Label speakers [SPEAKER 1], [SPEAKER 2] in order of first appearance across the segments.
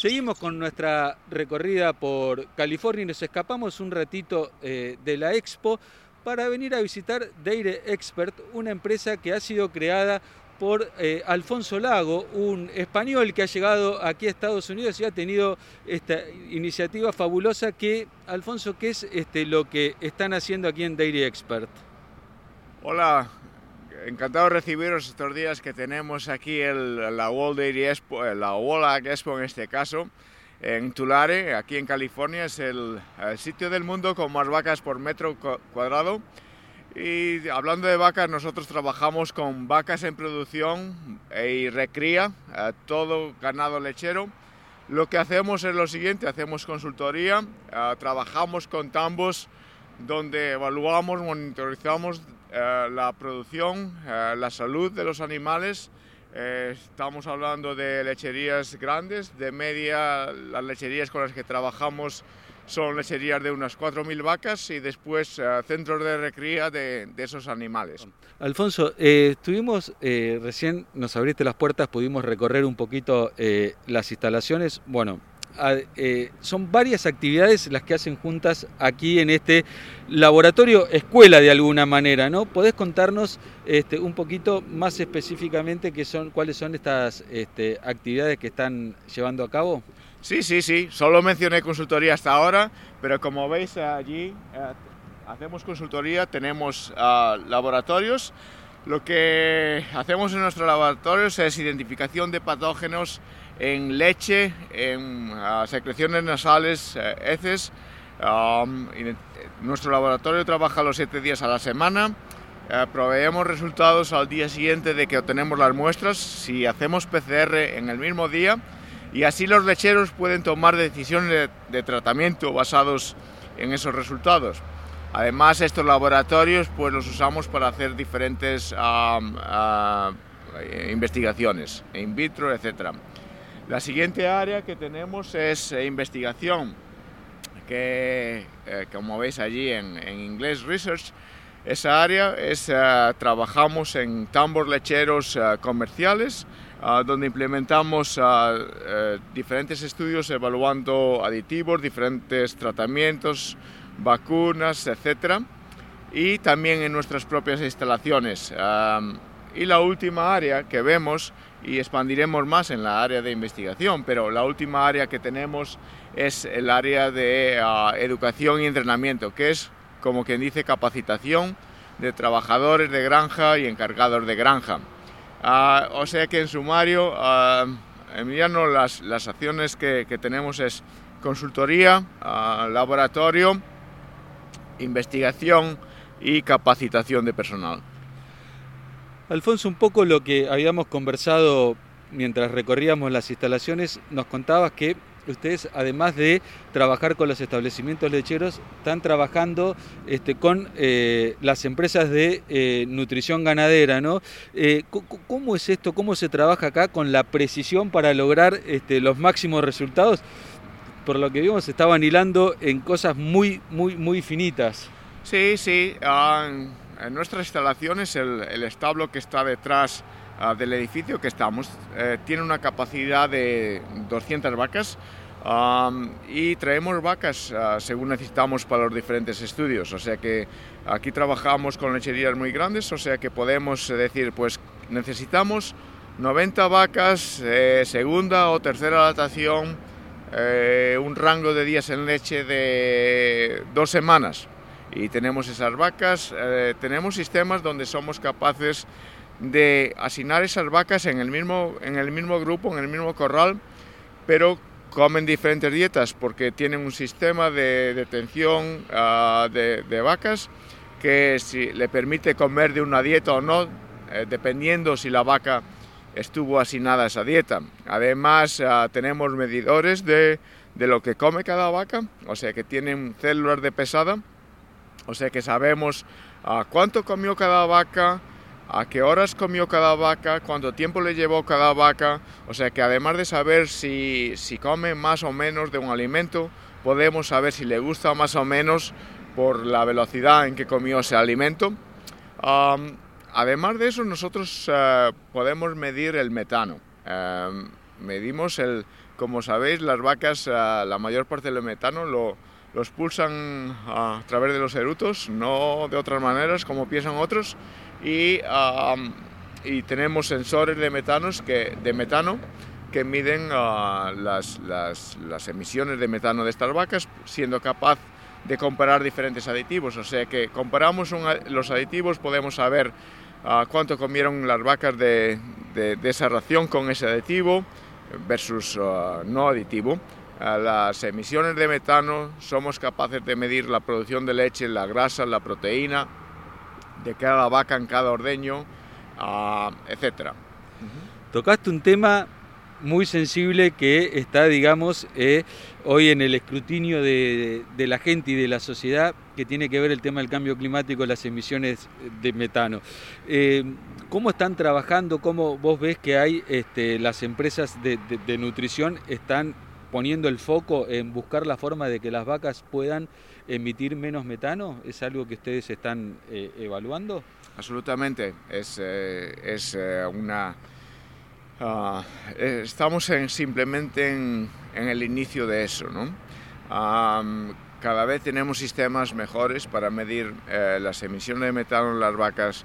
[SPEAKER 1] Seguimos con nuestra recorrida por California y nos escapamos un ratito eh, de la expo para venir a visitar Dairy Expert, una empresa que ha sido creada por eh, Alfonso Lago, un español que ha llegado aquí a Estados Unidos y ha tenido esta iniciativa fabulosa que, Alfonso, ¿qué es este, lo que están haciendo aquí en Dairy Expert?
[SPEAKER 2] Hola, encantado de recibiros estos días que tenemos aquí el, la World Dairy Expo, eh, la World Expo en este caso, en Tulare, aquí en California. Es el, sitio del mundo con más vacas por metro cuadrado. Y hablando de vacas, nosotros trabajamos con vacas en producción y recría, eh, todo ganado lechero. Lo que hacemos es lo siguiente, hacemos consultoría, eh, trabajamos con tambos donde evaluamos, monitorizamos eh, la producción, eh, la salud de los animales. Eh, estamos hablando de lecherías grandes, de media, las lecherías con las que trabajamos son lecherías de unas 4.000 vacas y después centros de recría de, de, esos animales.
[SPEAKER 1] Alfonso, estuvimos, recién nos abriste las puertas, pudimos recorrer un poquito las instalaciones. Bueno, eh, son varias actividades las que hacen juntas aquí en este laboratorio escuela de alguna manera, ¿no? ¿Podés contarnos este, un poquito más específicamente qué son, cuáles son estas este, actividades que están llevando a cabo?
[SPEAKER 2] Sí, sí, sí, solo mencioné consultoría hasta ahora, pero como veis allí eh, hacemos consultoría, tenemos ah, laboratorios, lo que hacemos en nuestros laboratorios es identificación de patógenos en leche, en uh, secreciones nasales, uh, heces. Um, nuestro laboratorio trabaja los siete días a la semana. Uh, proveemos resultados al día siguiente de que obtenemos las muestras, si hacemos PCR en el mismo día, y así los lecheros pueden tomar decisiones de, de tratamiento basados en esos resultados. Además, estos laboratorios pues los usamos para hacer diferentes uh, investigaciones, in vitro, etcétera. La siguiente área que tenemos es eh, investigación, que eh, como veis allí en, inglés, research. Esa área es, eh, trabajamos en tambos lecheros comerciales, donde implementamos diferentes estudios evaluando aditivos, diferentes tratamientos, vacunas, etc. Y también en nuestras propias instalaciones. y la última área que vemos y expandiremos más en la área de investigación, pero la última área que tenemos es el área de ah, educación y entrenamiento, que es, como quien dice, capacitación de trabajadores de granja y encargados de granja. Ah, o sea que en sumario, uh, Emiliano, las, las acciones que, que, tenemos es consultoría, laboratorio, investigación y capacitación de personal.
[SPEAKER 1] Alfonso, un poco lo que habíamos conversado mientras recorríamos las instalaciones, nos contabas que ustedes, además de trabajar con los establecimientos lecheros, están trabajando este, con eh, las empresas de eh, nutrición ganadera, ¿no? Eh, ¿Cómo es esto? ¿Cómo se trabaja acá con la precisión para lograr este, los máximos resultados? Por lo que vimos, estaban hilando en cosas muy, muy, muy finitas.
[SPEAKER 2] Sí, sí. Um en nuestras instalaciones el, establo que está detrás ah, del edificio que estamos eh, tiene una capacidad de 200 vacas y traemos vacas ah, según necesitamos para los diferentes estudios. O sea que aquí trabajamos con lecherías muy grandes, o sea que podemos decir, pues necesitamos 90 vacas, eh, segunda o tercera lactación, eh, un rango de días en leche de dos semanas. Y tenemos esas vacas, eh, tenemos sistemas donde somos capaces de asignar esas vacas en el mismo, en el mismo grupo, en el mismo corral, pero comen diferentes dietas porque tienen un sistema de detención ah, de, vacas que si, le permite comer de una dieta o no, eh, dependiendo si la vaca estuvo asignada esa dieta. Además, ah, tenemos medidores de, de lo que come cada vaca, o sea que tienen células de pesada o sea que sabemos a cuánto comió cada vaca, a qué horas comió cada vaca, cuánto tiempo le llevó cada vaca. O sea que además de saber si, si come más o menos de un alimento, podemos saber si le gusta más o menos por la velocidad en que comió ese alimento. Además de eso, nosotros eh, podemos medir el metano. Em, medimos el como sabéis, las vacas, la mayor parte del metano lo, lo expulsan a través de los erutos, no de otras maneras como piensan otros, y, y tenemos sensores de, metanos que, de metano que miden las, las, emisiones de metano de estas vacas, siendo capaz de comparar diferentes aditivos. O sea que comparamos los aditivos, podemos saber cuánto comieron las vacas de, de, de, esa ración con ese aditivo versus uh, no aditivo. las emisiones de metano somos capaces de medir la producción de leche, la grasa, la proteína de cada vaca en cada ordeño, etc.
[SPEAKER 1] Tocaste un tema muy sensible que está, digamos, eh, hoy en el escrutinio de, la gente y de la sociedad, que tiene que ver el tema del cambio climático, las emisiones de metano. Eh, ¿Cómo están trabajando? ¿Cómo vos ves que hay este, las empresas de, nutrición están poniendo el foco en buscar la forma de que las vacas puedan emitir menos metano? ¿Es algo que ustedes están eh, evaluando?
[SPEAKER 2] Absolutamente, es, es una Eh, estamos en, simplemente en, el inicio de eso. ¿no? cada vez tenemos sistemas mejores para medir eh, las emisiones de metano en las vacas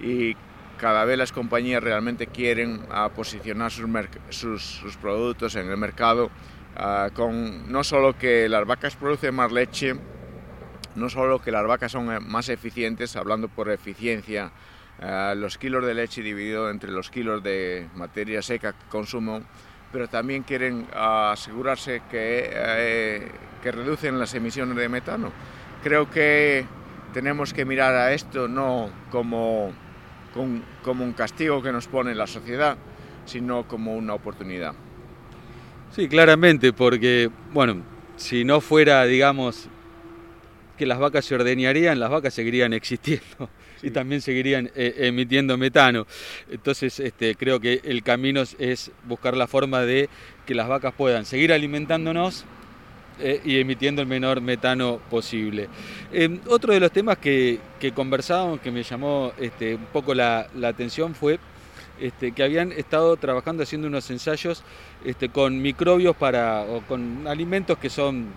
[SPEAKER 2] y cada vez las compañías realmente quieren ah, posicionar sus, sus, productos en el mercado ah, con no solo que las vacas producen más leche, no solo que las vacas son eh, más eficientes, hablando por eficiencia, los kilos de leche dividido entre los kilos de materia seca que consumo, pero también quieren asegurarse que, eh, que reducen las emisiones de metano. Creo que tenemos que mirar a esto no como, como un castigo que nos pone la sociedad, sino como una oportunidad.
[SPEAKER 1] Sí, claramente, porque, bueno, si no fuera, digamos, que las vacas se ordeñarían, las vacas seguirían existiendo y también seguirían eh, emitiendo metano. Entonces este, creo que el camino es buscar la forma de que las vacas puedan seguir alimentándonos eh, y emitiendo el menor metano posible. Em, otro de los temas que, que conversábamos, que me llamó este, un poco la, atención, fue este, que habían estado trabajando haciendo unos ensayos con microbios para, o con alimentos que son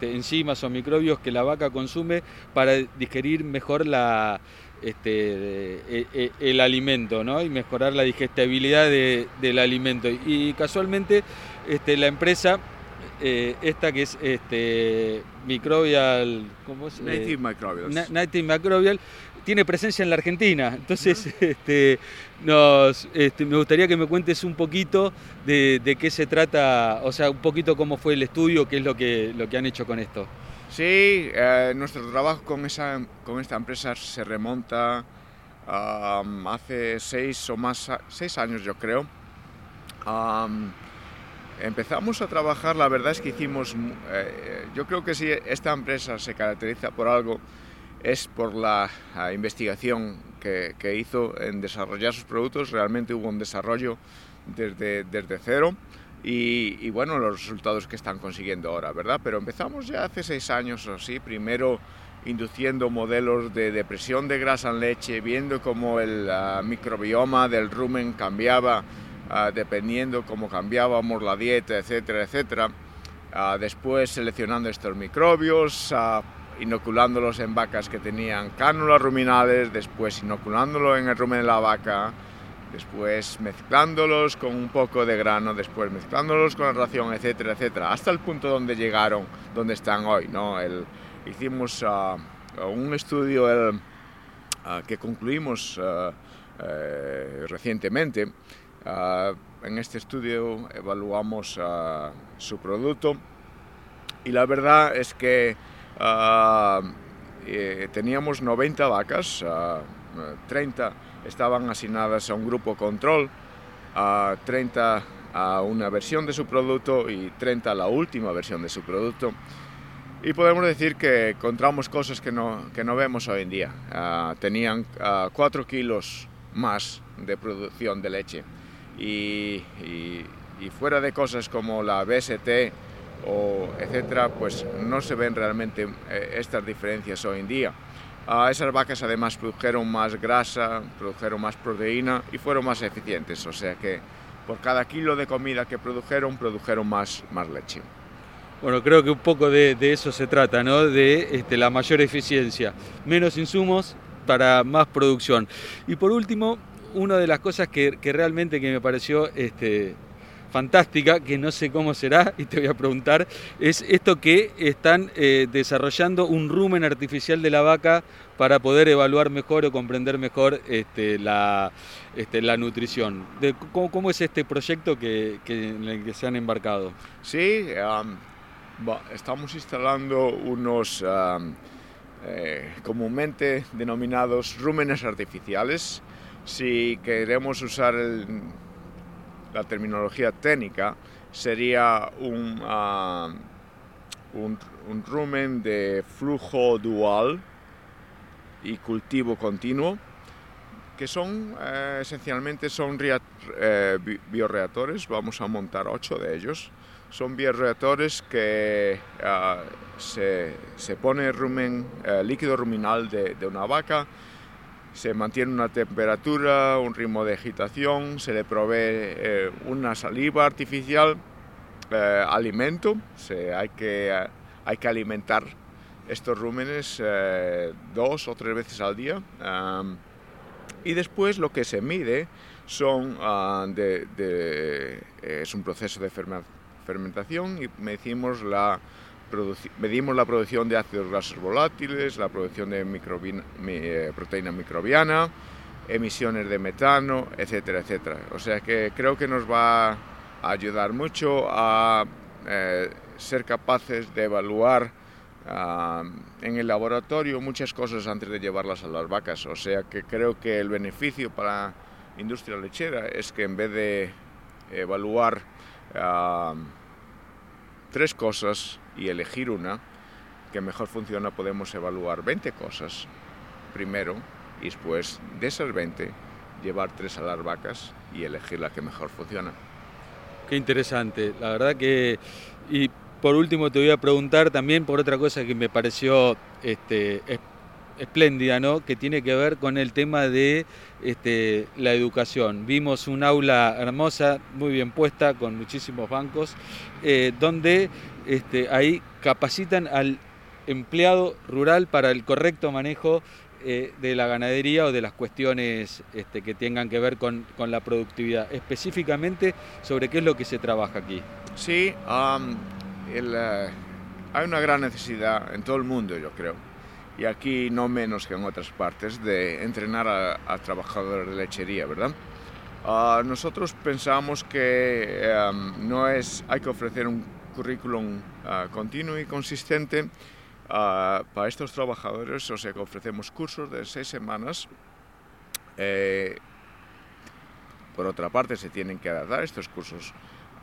[SPEAKER 1] enzimas o microbios que la vaca consume para digerir mejor la, este, e, e, el alimento ¿no? y mejorar la digestibilidad del alimento. Y casualmente este, la empresa, eh, esta que es este, Microbial, ¿cómo es?
[SPEAKER 2] Native Microbial.
[SPEAKER 1] Native Microbial, tiene presencia en la Argentina. Entonces, este, nos, este, me gustaría que me cuentes un poquito de, qué se trata, o sea, un poquito cómo fue el estudio, qué es lo que, lo que han hecho con esto.
[SPEAKER 2] Sí, eh, nuestro trabajo con, esa, con esta empresa se remonta hace seis o más, seis años yo creo. empezamos a trabajar, la verdad es que hicimos, eh, yo creo que si esta empresa se caracteriza por algo, es por la, investigación que, que, hizo en desarrollar sus productos, realmente hubo un desarrollo desde, desde cero y, bueno, los resultados que están consiguiendo ahora, ¿verdad? Pero empezamos ya hace seis años o así, primero induciendo modelos de depresión de grasa en leche, viendo cómo el ah, microbioma del rumen cambiaba uh, dependiendo cómo cambiábamos la dieta, etcétera, etcétera. Uh, después seleccionando estos microbios, inoculándolos en vacas que tenían cánulas ruminales, después inoculándolo en el rumen de la vaca, después mezclándolos con un poco de grano, después mezclándolos con la ración, etcétera, etcétera, hasta el punto donde llegaron, donde están hoy. ¿no? El, hicimos ah, un estudio ah, que concluimos eh, recientemente. en este estudio evaluamos su producto y la verdad es que eh, teníamos 90 vacas, 30 estaban asignadas a un grupo control, a 30 a una versión de su producto y 30 a la última versión de su producto. Y podemos decir que encontramos cosas que no, que no vemos hoy en día. Ah, tenían 4 ah, kilos más de producción de leche. Y, y, fuera de cosas como la BST o etcétera, pues no se ven realmente eh, estas diferencias hoy en día. Uh, esas vacas además produjeron más grasa, produjeron más proteína y fueron más eficientes, o sea que por cada kilo de comida que produjeron, produjeron más, más leche.
[SPEAKER 1] Bueno, creo que un poco de, eso se trata, ¿no? De este, la mayor eficiencia, menos insumos para más producción. Y por último, una de las cosas que, realmente que me pareció este, fantástica, que no sé cómo será, y te voy a preguntar, es esto que están eh, desarrollando un rumen artificial de la vaca para poder evaluar mejor o comprender mejor este, la, este, nutrición. De, ¿cómo, es este proyecto que, en el que se han embarcado?
[SPEAKER 2] Sí, estamos instalando unos eh, comúnmente denominados rúmenes artificiales. Si queremos usar el, la terminología técnica, sería un, ah, un, rumen de flujo dual y cultivo continuo, que son eh, esencialmente son eh, bioreactores, vamos a montar ocho de ellos. Son bioreactores que ah, se, se, pone rumen, eh, líquido ruminal de una vaca, se mantiene una temperatura, un ritmo de agitación, se le provee eh, una saliva artificial, eh, alimento, hay, que, eh, hay que alimentar estos rúmenes dos o tres veces al día. y después lo que se mide son ah, de, es un proceso de fermentación y medimos la medimos la producción de ácidos grasos volátiles, la producción de eh, proteína microbiana, emisiones de metano, etcétera, etcétera. O sea que creo que nos va a ayudar mucho a eh, ser capaces de evaluar ah, en el laboratorio muchas cosas antes de llevarlas a las vacas. O sea que creo que el beneficio para la industria lechera es que en vez de evaluar ah, tres cosas y elegir una que mejor funciona, podemos evaluar 20 cosas primero y después de esas 20 llevar tres a las vacas y elegir la que mejor funciona.
[SPEAKER 1] Qué interesante, la verdad que... Y por último te voy a preguntar también por otra cosa que me pareció este, espléndida, ¿no? que tiene que ver con el tema de este, la educación. Vimos un aula hermosa, muy bien puesta, con muchísimos bancos, eh, donde este, ahí capacitan al empleado rural para el correcto manejo eh, de la ganadería o de las cuestiones este, que tengan que ver con, la productividad. Específicamente sobre qué es lo que se trabaja aquí.
[SPEAKER 2] Sí, eh, hay una gran necesidad en todo el mundo, yo creo y aquí no menos que en otras partes, de entrenar a, trabajadores de lechería, ¿verdad? Ah, nosotros pensamos que em, no es, hay que ofrecer un currículum ah, continuo y consistente ah, para estos trabajadores, o sea que ofrecemos cursos de seis semanas. Eh, por otra parte, se tienen que adaptar estos cursos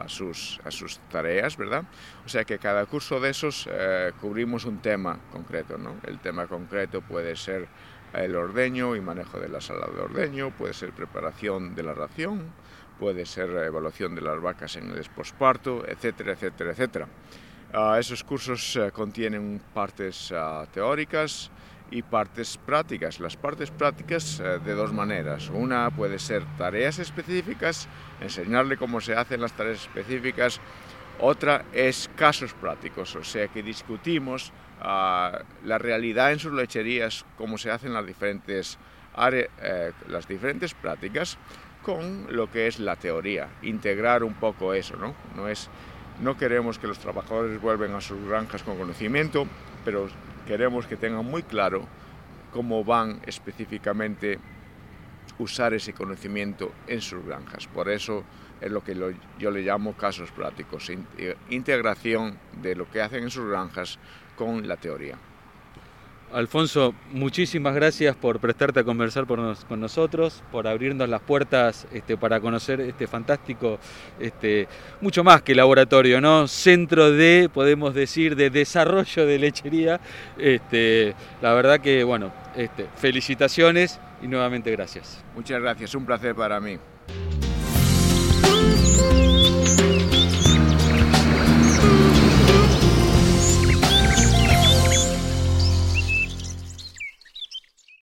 [SPEAKER 2] a sus, a sus tareas, ¿verdad? O sea que cada curso de esos eh, cubrimos un tema concreto, ¿no? El tema concreto puede ser el ordeño y manejo de la sala de ordeño, puede ser preparación de la ración, puede ser evaluación de las vacas en el posparto, etcétera, etcétera, etcétera. Ah, esos cursos eh, contienen partes ah, teóricas, y partes prácticas. Las partes prácticas eh, de dos maneras. Una puede ser tareas específicas, enseñarle cómo se hacen las tareas específicas. Otra es casos prácticos, o sea que discutimos ah, la realidad en sus lecherías, cómo se hacen las diferentes, eh, las diferentes prácticas con lo que es la teoría, integrar un poco eso, ¿no? No, es, no queremos que los trabajadores vuelvan a sus granjas con conocimiento, pero queremos que tengan muy claro cómo van específicamente usar ese conocimiento en sus granjas. Por eso es lo que yo le llamo casos prácticos, integración de lo que hacen en sus granjas con la teoría.
[SPEAKER 1] Alfonso, muchísimas gracias por prestarte a conversar con nosotros, por abrirnos las puertas este, para conocer este fantástico, este, mucho más que laboratorio, ¿no? Centro de, podemos decir, de desarrollo de lechería. Este, la verdad que, bueno, este, felicitaciones y nuevamente gracias.
[SPEAKER 2] Muchas gracias, un placer para mí.